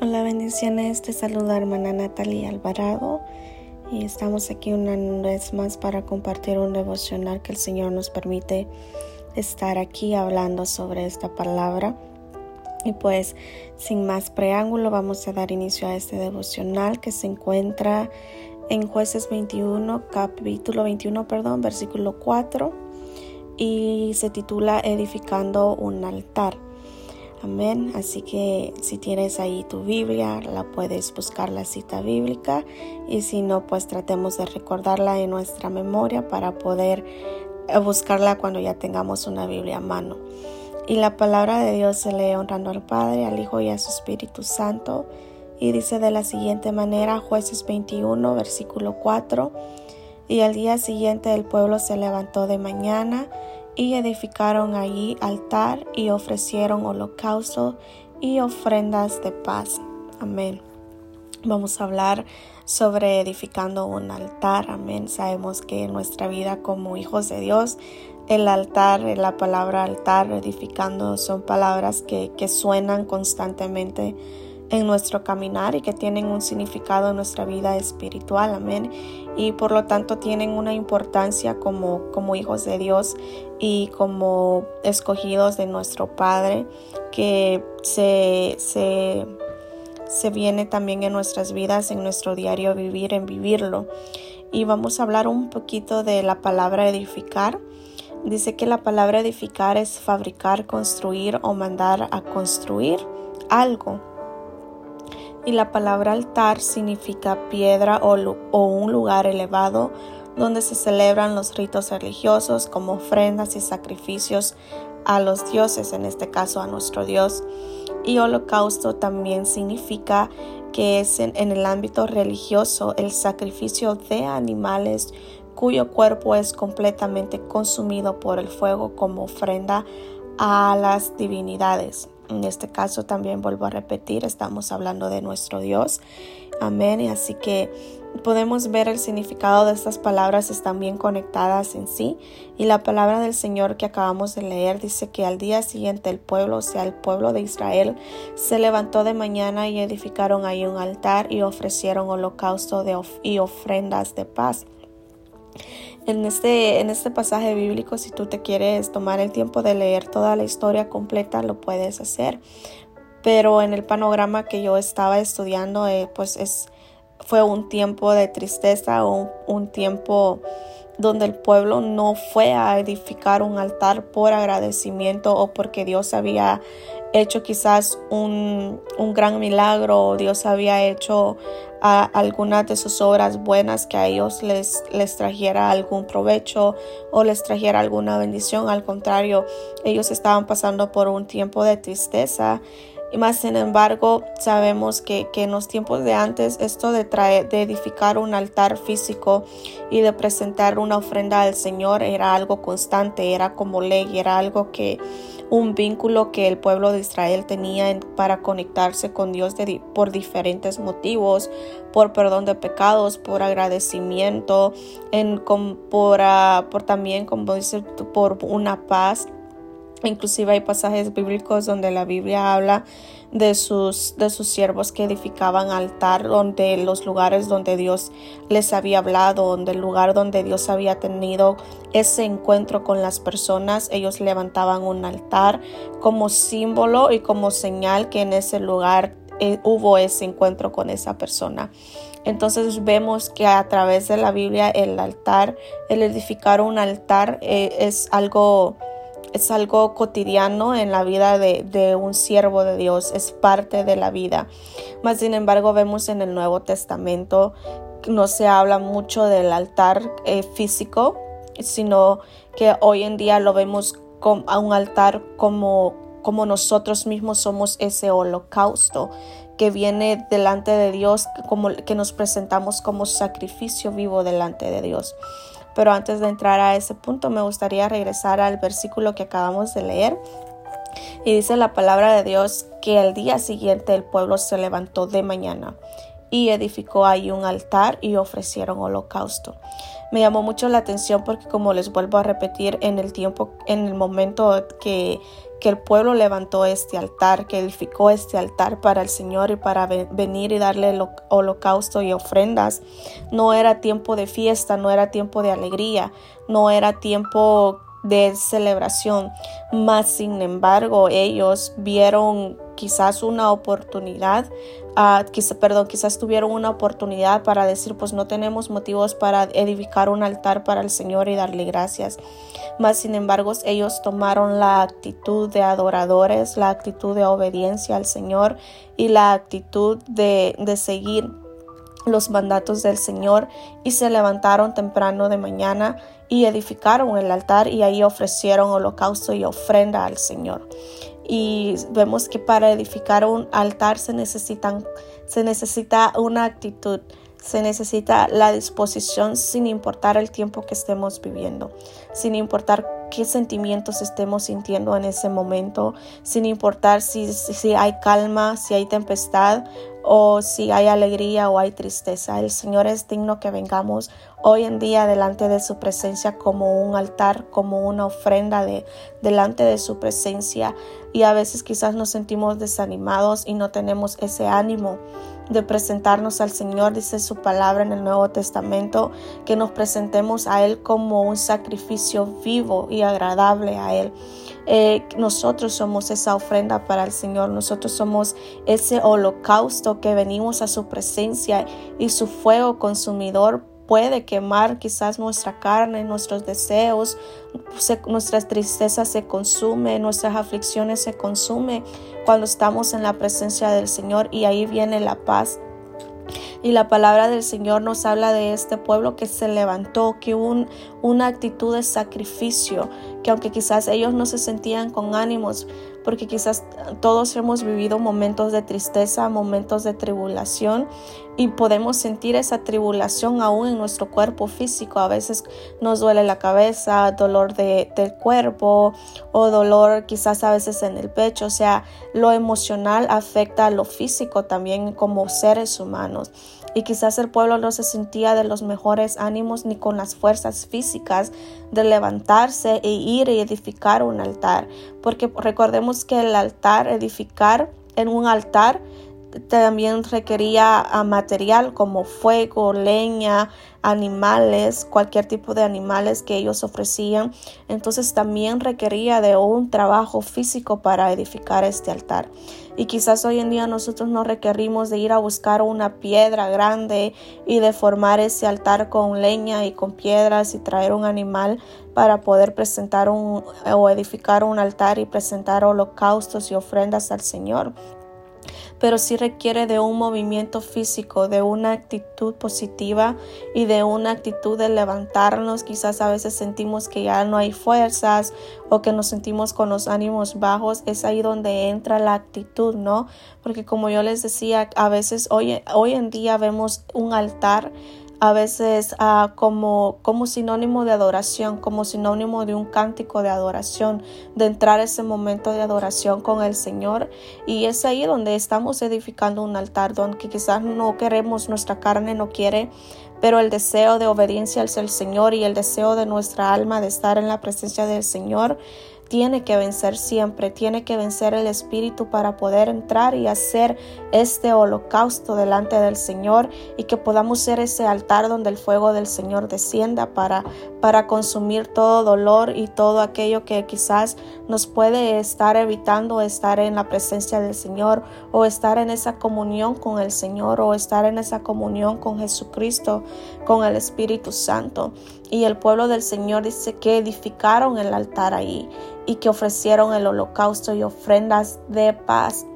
Hola, bendiciones. Te saluda hermana Natalia Alvarado y estamos aquí una vez más para compartir un devocional que el Señor nos permite estar aquí hablando sobre esta palabra. Y pues, sin más preámbulo, vamos a dar inicio a este devocional que se encuentra en Jueces 21, capítulo 21, perdón, versículo 4 y se titula Edificando un altar. Amén. Así que si tienes ahí tu Biblia, la puedes buscar la cita bíblica y si no, pues tratemos de recordarla en nuestra memoria para poder eh, buscarla cuando ya tengamos una Biblia a mano. Y la palabra de Dios se lee honrando al Padre, al Hijo y a su Espíritu Santo. Y dice de la siguiente manera, jueces 21, versículo 4. Y al día siguiente el pueblo se levantó de mañana y edificaron allí altar y ofrecieron holocausto y ofrendas de paz. Amén. Vamos a hablar sobre edificando un altar. Amén. Sabemos que en nuestra vida como hijos de Dios, el altar, la palabra altar, edificando, son palabras que, que suenan constantemente en nuestro caminar y que tienen un significado en nuestra vida espiritual, amén. Y por lo tanto tienen una importancia como, como hijos de Dios y como escogidos de nuestro Padre que se, se, se viene también en nuestras vidas, en nuestro diario vivir, en vivirlo. Y vamos a hablar un poquito de la palabra edificar. Dice que la palabra edificar es fabricar, construir o mandar a construir algo y la palabra altar significa piedra o, un lugar elevado donde se celebran los ritos religiosos como ofrendas y sacrificios a los dioses, en este caso a nuestro Dios. Y holocausto también significa que es en, el ámbito religioso el sacrificio de animales cuyo cuerpo es completamente consumido por el fuego como ofrenda a las divinidades. En este caso también vuelvo a repetir, estamos hablando de nuestro Dios. Amén. Y así que podemos ver el significado de estas palabras están bien conectadas en sí. Y la palabra del Señor que acabamos de leer dice que al día siguiente el pueblo, o sea, el pueblo de Israel, se levantó de mañana y edificaron ahí un altar y ofrecieron holocausto y ofrendas de paz. En este, en este pasaje bíblico, si tú te quieres tomar el tiempo de leer toda la historia completa, lo puedes hacer. Pero en el panorama que yo estaba estudiando, eh, pues es, fue un tiempo de tristeza, un, un tiempo donde el pueblo no fue a edificar un altar por agradecimiento o porque Dios había hecho quizás un, un gran milagro, Dios había hecho a algunas de sus obras buenas que a ellos les, les trajera algún provecho o les trajera alguna bendición. Al contrario, ellos estaban pasando por un tiempo de tristeza. Y más sin embargo, sabemos que, que, en los tiempos de antes esto de, traer, de edificar un altar físico y de presentar una ofrenda al Señor era algo constante, era como ley, era algo que un vínculo que el pueblo de Israel tenía para conectarse con Dios por diferentes motivos, por perdón de pecados, por agradecimiento, en, por, ah, por también, como dice, por una paz. Inclusive hay pasajes bíblicos donde la Biblia habla de sus, de sus siervos que edificaban altar, donde los lugares donde Dios les había hablado, donde el lugar donde Dios había tenido ese encuentro con las personas, ellos levantaban un altar como símbolo y como señal que en ese lugar eh, hubo ese encuentro con esa persona. Entonces vemos que a través de la Biblia el altar, el edificar un altar eh, es algo es algo cotidiano en la vida de, un siervo de Dios, es parte de la vida. Mas, sin embargo, vemos en el Nuevo Testamento no se habla mucho del altar eh, físico, sino que hoy en día lo vemos como, a un altar como, como nosotros mismos somos ese holocausto que viene delante de Dios, como que nos presentamos como sacrificio vivo delante de Dios. Pero antes de entrar a ese punto me gustaría regresar al versículo que acabamos de leer. Y dice la palabra de Dios que al día siguiente el pueblo se levantó de mañana y edificó ahí un altar y ofrecieron holocausto. Me llamó mucho la atención porque como les vuelvo a repetir en el tiempo, en el momento que, que el pueblo levantó este altar, que edificó este altar para el Señor y para venir y darle el holocausto y ofrendas. No era tiempo de fiesta, no era tiempo de alegría, no era tiempo de celebración, mas sin embargo ellos vieron quizás una oportunidad, uh, perdón, quizás tuvieron una oportunidad para decir, pues no tenemos motivos para edificar un altar para el Señor y darle gracias. Mas sin embargo ellos tomaron la actitud de adoradores, la actitud de obediencia al Señor y la actitud de, de seguir los mandatos del Señor y se levantaron temprano de mañana y edificaron el altar y ahí ofrecieron holocausto y ofrenda al Señor. Y vemos que para edificar un altar se necesitan se necesita una actitud, se necesita la disposición sin importar el tiempo que estemos viviendo, sin importar qué sentimientos estemos sintiendo en ese momento, sin importar si, si hay calma, si hay tempestad o si hay alegría o hay tristeza. El Señor es digno que vengamos hoy en día delante de su presencia como un altar, como una ofrenda de, delante de su presencia. Y a veces quizás nos sentimos desanimados y no tenemos ese ánimo de presentarnos al Señor, dice su palabra en el Nuevo Testamento, que nos presentemos a Él como un sacrificio vivo y agradable a Él. Eh, nosotros somos esa ofrenda para el Señor, nosotros somos ese holocausto que venimos a su presencia y su fuego consumidor puede quemar quizás nuestra carne, nuestros deseos, nuestras tristezas se consume, nuestras aflicciones se consume cuando estamos en la presencia del Señor y ahí viene la paz. Y la palabra del Señor nos habla de este pueblo que se levantó, que hubo una actitud de sacrificio, que aunque quizás ellos no se sentían con ánimos, porque quizás todos hemos vivido momentos de tristeza, momentos de tribulación y podemos sentir esa tribulación aún en nuestro cuerpo físico. A veces nos duele la cabeza, dolor de, del cuerpo o dolor quizás a veces en el pecho. O sea, lo emocional afecta a lo físico también como seres humanos y quizás el pueblo no se sentía de los mejores ánimos ni con las fuerzas físicas de levantarse e ir y edificar un altar, porque recordemos que el altar, edificar en un altar, también requería material como fuego, leña, animales, cualquier tipo de animales que ellos ofrecían. Entonces también requería de un trabajo físico para edificar este altar. Y quizás hoy en día nosotros no requerimos de ir a buscar una piedra grande y de formar ese altar con leña y con piedras y traer un animal para poder presentar un o edificar un altar y presentar holocaustos y ofrendas al Señor pero sí requiere de un movimiento físico, de una actitud positiva y de una actitud de levantarnos. Quizás a veces sentimos que ya no hay fuerzas o que nos sentimos con los ánimos bajos. Es ahí donde entra la actitud, ¿no? Porque como yo les decía, a veces hoy, hoy en día vemos un altar a veces uh, como, como sinónimo de adoración, como sinónimo de un cántico de adoración, de entrar ese momento de adoración con el Señor. Y es ahí donde estamos edificando un altar, donde quizás no queremos, nuestra carne no quiere, pero el deseo de obediencia al Señor y el deseo de nuestra alma de estar en la presencia del Señor tiene que vencer siempre, tiene que vencer el espíritu para poder entrar y hacer este holocausto delante del Señor y que podamos ser ese altar donde el fuego del Señor descienda para, para consumir todo dolor y todo aquello que quizás nos puede estar evitando estar en la presencia del Señor o estar en esa comunión con el Señor o estar en esa comunión con Jesucristo, con el Espíritu Santo. Y el pueblo del Señor dice que edificaron el altar ahí y que ofrecieron el holocausto y ofrendas de paz.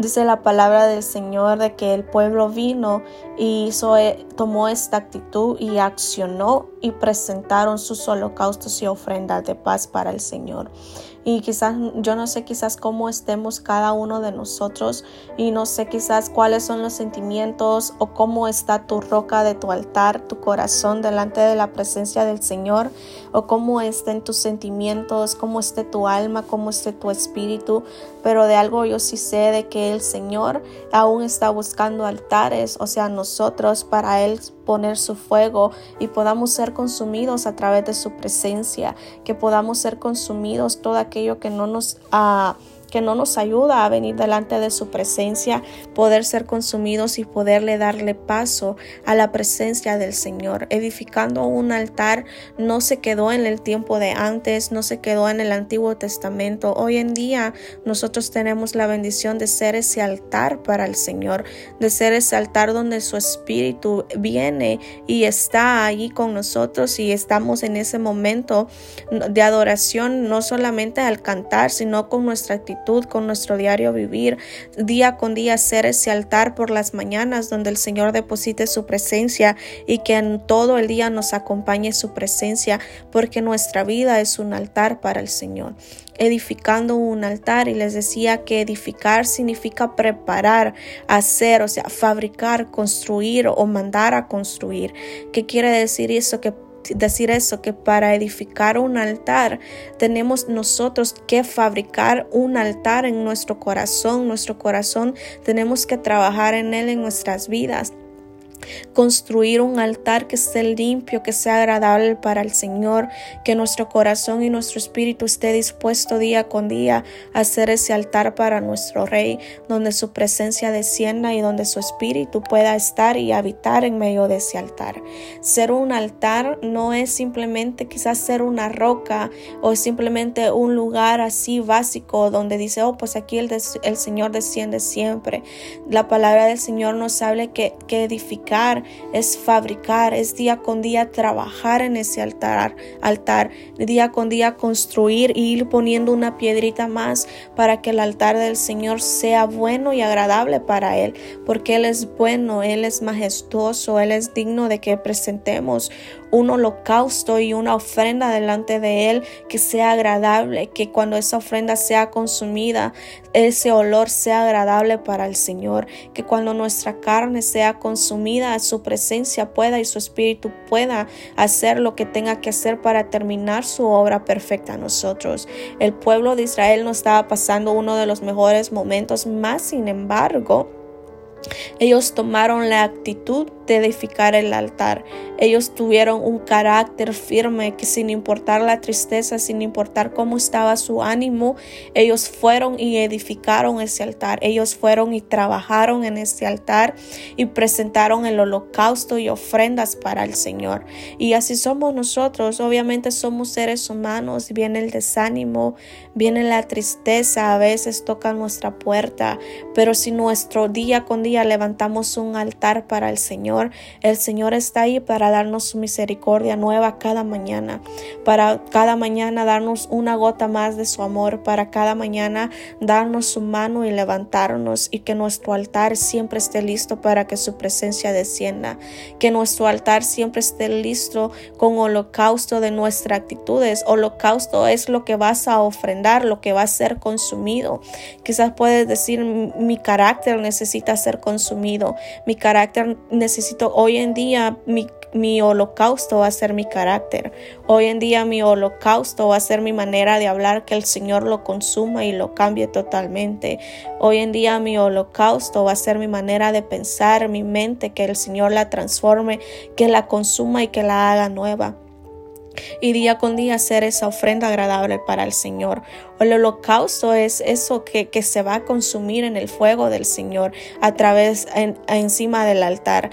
Dice la palabra del Señor de que el pueblo vino y hizo, eh, tomó esta actitud y accionó y presentaron sus holocaustos y ofrendas de paz para el Señor. Y quizás, yo no sé quizás cómo estemos cada uno de nosotros y no sé quizás cuáles son los sentimientos o cómo está tu roca de tu altar, tu corazón delante de la presencia del Señor o cómo estén tus sentimientos, cómo esté tu alma, cómo esté tu espíritu. Pero de algo yo sí sé de que el Señor aún está buscando altares, o sea, nosotros para Él poner su fuego y podamos ser consumidos a través de su presencia, que podamos ser consumidos todo aquello que no nos ha que no nos ayuda a venir delante de su presencia, poder ser consumidos y poderle darle paso a la presencia del Señor. Edificando un altar no se quedó en el tiempo de antes, no se quedó en el Antiguo Testamento. Hoy en día nosotros tenemos la bendición de ser ese altar para el Señor, de ser ese altar donde su Espíritu viene y está allí con nosotros y estamos en ese momento de adoración, no solamente al cantar, sino con nuestra actitud con nuestro diario vivir, día con día ser ese altar por las mañanas donde el Señor deposite su presencia y que en todo el día nos acompañe su presencia, porque nuestra vida es un altar para el Señor edificando un altar y les decía que edificar significa preparar, hacer, o sea, fabricar, construir o mandar a construir. ¿Qué quiere decir eso? Que decir eso, que para edificar un altar tenemos nosotros que fabricar un altar en nuestro corazón, nuestro corazón tenemos que trabajar en él en nuestras vidas construir un altar que esté limpio, que sea agradable para el Señor, que nuestro corazón y nuestro espíritu esté dispuesto día con día a hacer ese altar para nuestro Rey, donde su presencia descienda y donde su espíritu pueda estar y habitar en medio de ese altar. Ser un altar no es simplemente quizás ser una roca o simplemente un lugar así básico donde dice, oh, pues aquí el, Señor desciende siempre. La palabra del Señor nos habla que, que edificar es fabricar, es día con día trabajar en ese altar, altar, día con día construir y ir poniendo una piedrita más para que el altar del Señor sea bueno y agradable para Él, porque Él es bueno, Él es majestuoso, Él es digno de que presentemos un holocausto y una ofrenda delante de Él que sea agradable, que cuando esa ofrenda sea consumida, ese olor sea agradable para el Señor, que cuando nuestra carne sea consumida, su presencia pueda y su espíritu pueda hacer lo que tenga que hacer para terminar su obra perfecta a nosotros. El pueblo de Israel no estaba pasando uno de los mejores momentos, más sin embargo, ellos tomaron la actitud edificar el altar. Ellos tuvieron un carácter firme que sin importar la tristeza, sin importar cómo estaba su ánimo, ellos fueron y edificaron ese altar. Ellos fueron y trabajaron en ese altar y presentaron el holocausto y ofrendas para el Señor. Y así somos nosotros. Obviamente somos seres humanos. Viene el desánimo, viene la tristeza, a veces toca nuestra puerta. Pero si nuestro día con día levantamos un altar para el Señor, el Señor está ahí para darnos su misericordia nueva cada mañana, para cada mañana darnos una gota más de su amor, para cada mañana darnos su mano y levantarnos y que nuestro altar siempre esté listo para que su presencia descienda, que nuestro altar siempre esté listo con holocausto de nuestras actitudes. Holocausto es lo que vas a ofrendar, lo que va a ser consumido. Quizás puedes decir mi carácter necesita ser consumido. Mi carácter hoy en día mi, mi holocausto va a ser mi carácter. Hoy en día mi holocausto va a ser mi manera de hablar, que el Señor lo consuma y lo cambie totalmente. Hoy en día mi holocausto va a ser mi manera de pensar, mi mente, que el Señor la transforme, que la consuma y que la haga nueva y día con día hacer esa ofrenda agradable para el Señor. El holocausto es eso que, que se va a consumir en el fuego del Señor a través, encima del altar.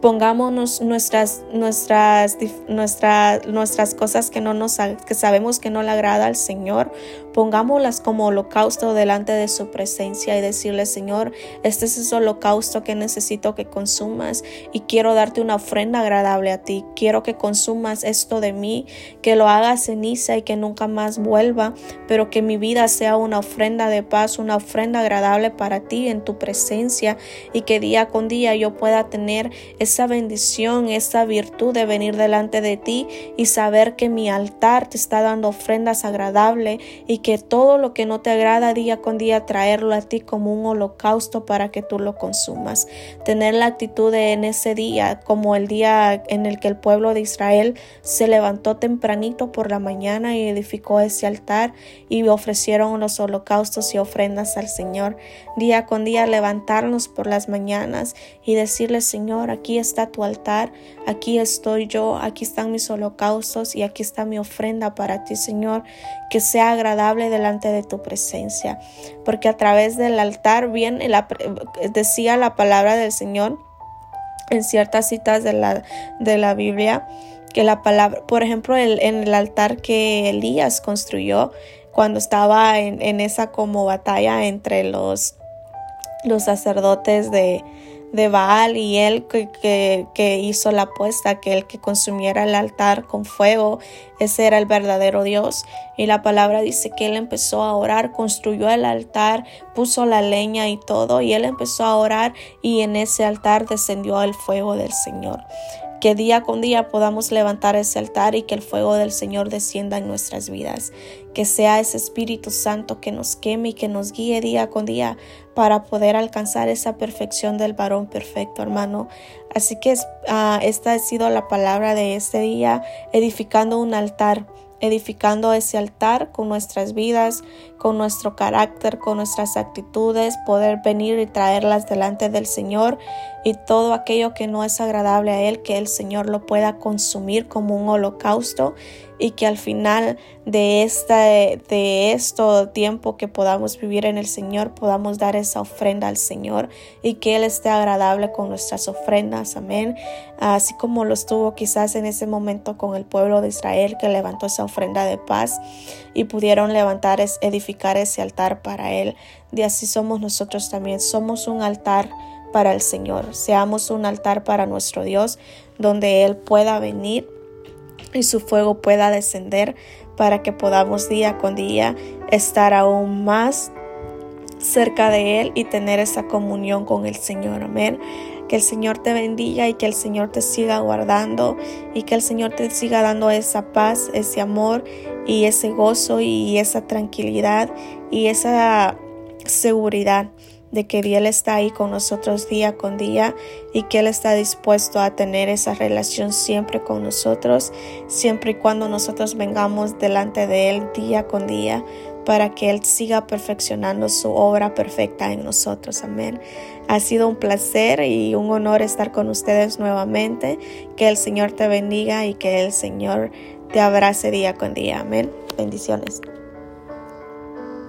Pongámonos nuestras, nuestras, nuestras, nuestras cosas que, no nos, que sabemos que no le agrada al Señor, pongámoslas como holocausto delante de su presencia y decirle, Señor, este es ese holocausto que necesito que consumas y quiero darte una ofrenda agradable a ti. Quiero que consumas esto de mí, que lo hagas ceniza y que nunca más vuelva, pero que mi vida sea una ofrenda de paz, una ofrenda agradable para ti en tu presencia y que día con día yo pueda tener esa bendición, esa virtud de venir delante de ti y saber que mi altar te está dando ofrendas agradables y que todo lo que no te agrada día con día traerlo a ti como un holocausto para que tú lo consumas. Tener la actitud de en ese día, como el día en el que el pueblo de Israel se levantó tempranito por la mañana y edificó ese altar y ofrecieron los holocaustos y ofrendas al Señor. Día con día levantarnos por las mañanas y decirle, Señor, aquí está tu altar, aquí estoy yo, aquí están mis holocaustos y aquí está mi ofrenda para ti, Señor, que sea agradable delante de tu presencia. Porque a través del altar, bien, decía la palabra del Señor, en ciertas citas de la, de la Biblia que la palabra, por ejemplo, en el altar que Elías construyó cuando estaba en, en esa como batalla entre los, los sacerdotes de, de Baal y él que, que, hizo la apuesta que el que consumiera el altar con fuego, ese era el verdadero Dios. Y la palabra dice que él empezó a orar, construyó el altar, puso la leña y todo, y él empezó a orar y en ese altar descendió el fuego del Señor que día con día podamos levantar ese altar y que el fuego del Señor descienda en nuestras vidas, que sea ese Espíritu Santo que nos queme y que nos guíe día con día para poder alcanzar esa perfección del varón perfecto, hermano. Así que uh, esta ha sido la palabra de este día, edificando un altar edificando ese altar con nuestras vidas, con nuestro carácter, con nuestras actitudes, poder venir y traerlas delante del Señor y todo aquello que no es agradable a Él, que el Señor lo pueda consumir como un holocausto y que al final de esta de esto tiempo que podamos vivir en el Señor podamos dar esa ofrenda al Señor y que él esté agradable con nuestras ofrendas amén. Así como lo estuvo quizás en ese momento con el pueblo de Israel que levantó esa ofrenda de paz y pudieron levantar edificar ese altar para él. De así somos nosotros también. Somos un altar para el Señor. Seamos un altar para nuestro Dios donde él pueda venir y su fuego pueda descender para que podamos día con día estar aún más cerca de Él y tener esa comunión con el Señor. Amén. Que el Señor te bendiga y que el Señor te siga guardando y que el Señor te siga dando esa paz, ese amor y ese gozo y esa tranquilidad y esa seguridad de que Él está ahí con nosotros día con día y que Él está dispuesto a tener esa relación siempre con nosotros, siempre y cuando nosotros vengamos delante de Él día con día para que Él siga perfeccionando su obra perfecta en nosotros. Amén. Ha sido un placer y un honor estar con ustedes nuevamente. Que el Señor te bendiga y que el Señor te abrace día con día. Amén. Bendiciones.